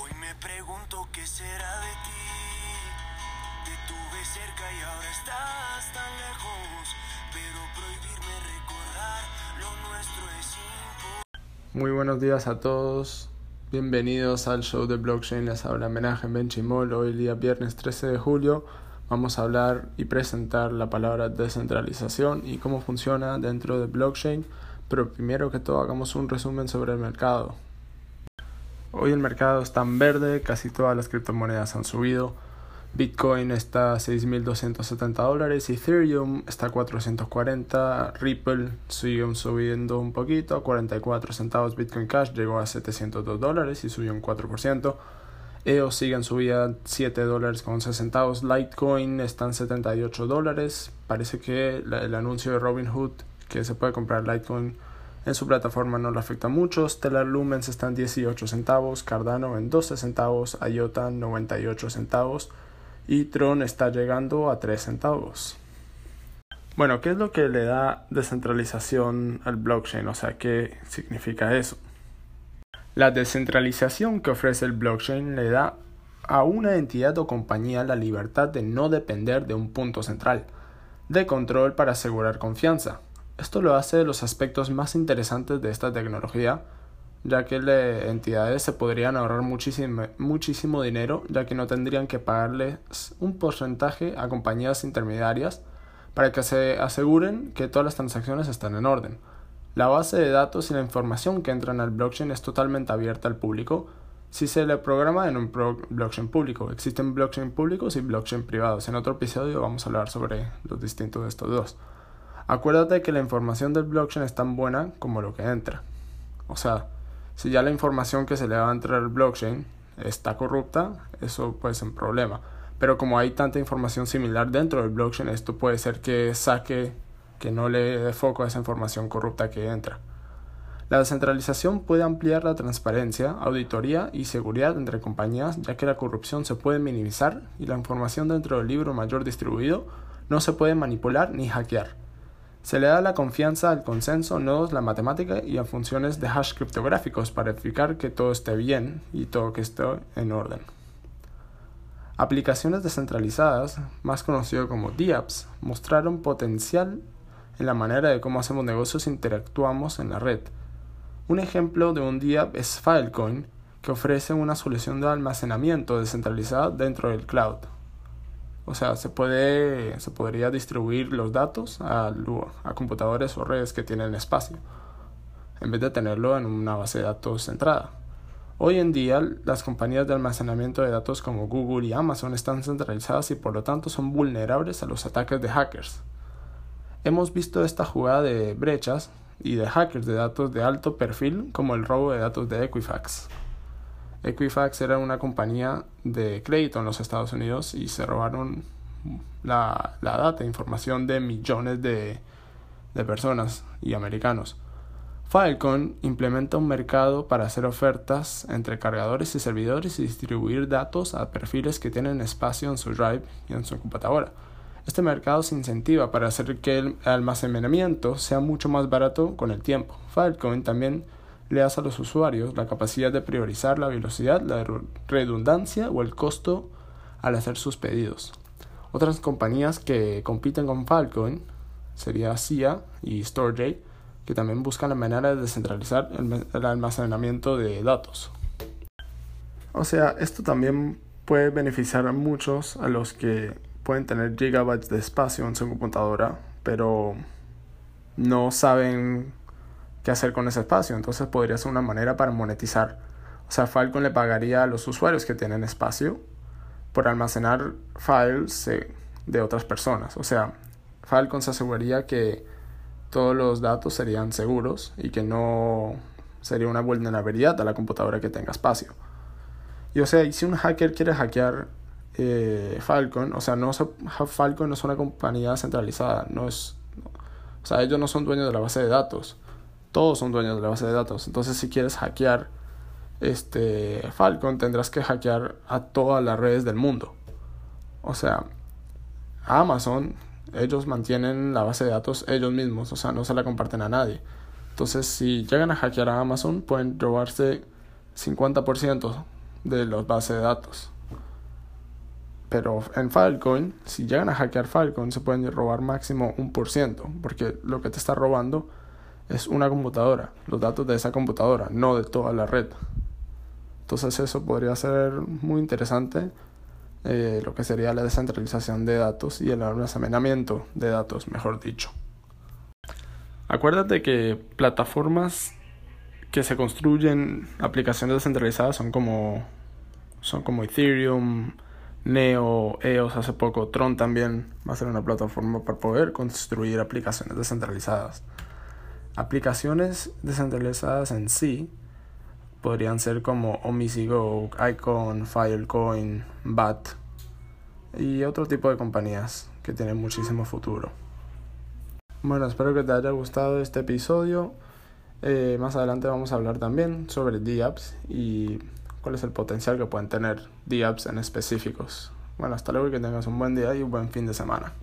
Hoy me pregunto qué será de ti. Te tuve cerca y ahora estás tan lejos. Pero prohibirme recordar lo nuestro es imposible. Muy buenos días a todos. Bienvenidos al show de blockchain. Les habla homenaje en Benchimol. Hoy día viernes 13 de julio vamos a hablar y presentar la palabra descentralización y cómo funciona dentro de blockchain. Pero primero que todo hagamos un resumen sobre el mercado. Hoy el mercado está en verde, casi todas las criptomonedas han subido. Bitcoin está a 6.270 dólares, Ethereum está a 440, Ripple sigue subiendo un poquito, a 44 centavos, Bitcoin Cash llegó a 702 dólares y subió un 4%. EOS sigue en subida 7 dólares con 11 centavos, Litecoin está en 78 dólares, parece que el anuncio de Robinhood que se puede comprar Litecoin en su plataforma no le afecta mucho. Stellar Lumens está en 18 centavos, Cardano en 12 centavos, IOTA 98 centavos y Tron está llegando a 3 centavos. Bueno, ¿qué es lo que le da descentralización al blockchain? O sea, ¿qué significa eso? La descentralización que ofrece el blockchain le da a una entidad o compañía la libertad de no depender de un punto central, de control para asegurar confianza, esto lo hace de los aspectos más interesantes de esta tecnología, ya que las entidades se podrían ahorrar muchísimo, dinero, ya que no tendrían que pagarles un porcentaje a compañías intermediarias para que se aseguren que todas las transacciones están en orden. La base de datos y la información que entran al blockchain es totalmente abierta al público si se le programa en un blockchain público. Existen blockchain públicos y blockchain privados. En otro episodio vamos a hablar sobre los distintos de estos dos. Acuérdate que la información del blockchain es tan buena como lo que entra. O sea, si ya la información que se le va a entrar al blockchain está corrupta, eso puede ser un problema. Pero como hay tanta información similar dentro del blockchain, esto puede ser que saque, que no le dé foco a esa información corrupta que entra. La descentralización puede ampliar la transparencia, auditoría y seguridad entre compañías, ya que la corrupción se puede minimizar y la información dentro del libro mayor distribuido no se puede manipular ni hackear. Se le da la confianza al consenso, nodos, la matemática y a funciones de hash criptográficos para verificar que todo esté bien y todo que esté en orden. Aplicaciones descentralizadas, más conocido como DApps, mostraron potencial en la manera de cómo hacemos negocios e interactuamos en la red. Un ejemplo de un DApp es Filecoin, que ofrece una solución de almacenamiento descentralizada dentro del cloud. O sea, se, puede, se podría distribuir los datos a, a computadores o redes que tienen espacio, en vez de tenerlo en una base de datos centrada. Hoy en día, las compañías de almacenamiento de datos como Google y Amazon están centralizadas y por lo tanto son vulnerables a los ataques de hackers. Hemos visto esta jugada de brechas y de hackers de datos de alto perfil como el robo de datos de Equifax. Equifax era una compañía de crédito en los Estados Unidos y se robaron la, la data, información de millones de, de personas y americanos. Filecoin implementa un mercado para hacer ofertas entre cargadores y servidores y distribuir datos a perfiles que tienen espacio en su drive y en su computadora. Este mercado se incentiva para hacer que el almacenamiento sea mucho más barato con el tiempo. Filecoin también le das a los usuarios la capacidad de priorizar la velocidad, la redundancia o el costo al hacer sus pedidos. Otras compañías que compiten con Falcon sería CIA y StoreJ, que también buscan la manera de descentralizar el almacenamiento de datos. O sea, esto también puede beneficiar a muchos a los que pueden tener gigabytes de espacio en su computadora, pero no saben qué hacer con ese espacio. Entonces podría ser una manera para monetizar. O sea, Falcon le pagaría a los usuarios que tienen espacio por almacenar files de otras personas. O sea, Falcon se aseguraría que todos los datos serían seguros y que no sería una vulnerabilidad a la computadora que tenga espacio. Y o sea, si un hacker quiere hackear eh, Falcon, o sea, no Falcon no es una compañía centralizada, no es, o sea, ellos no son dueños de la base de datos todos son dueños de la base de datos. Entonces, si quieres hackear este Falcon, tendrás que hackear a todas las redes del mundo. O sea, Amazon, ellos mantienen la base de datos ellos mismos, o sea, no se la comparten a nadie. Entonces, si llegan a hackear a Amazon, pueden robarse 50% de los bases de datos. Pero en Filecoin, si llegan a hackear Filecoin, se pueden robar máximo un por ciento, porque lo que te está robando es una computadora, los datos de esa computadora, no de toda la red. Entonces eso podría ser muy interesante, eh, lo que sería la descentralización de datos y el almacenamiento de datos, mejor dicho. Acuérdate que plataformas que se construyen aplicaciones descentralizadas son como son como Ethereum, Neo, EOS hace poco, Tron también va a ser una plataforma para poder construir aplicaciones descentralizadas. Aplicaciones descentralizadas en sí podrían ser como OmiseGo, Icon, Filecoin, BAT y otro tipo de compañías que tienen muchísimo futuro. Bueno, espero que te haya gustado este episodio. Eh, más adelante vamos a hablar también sobre DApps y cuál es el potencial que pueden tener DApps en específicos. Bueno, hasta luego y que tengas un buen día y un buen fin de semana.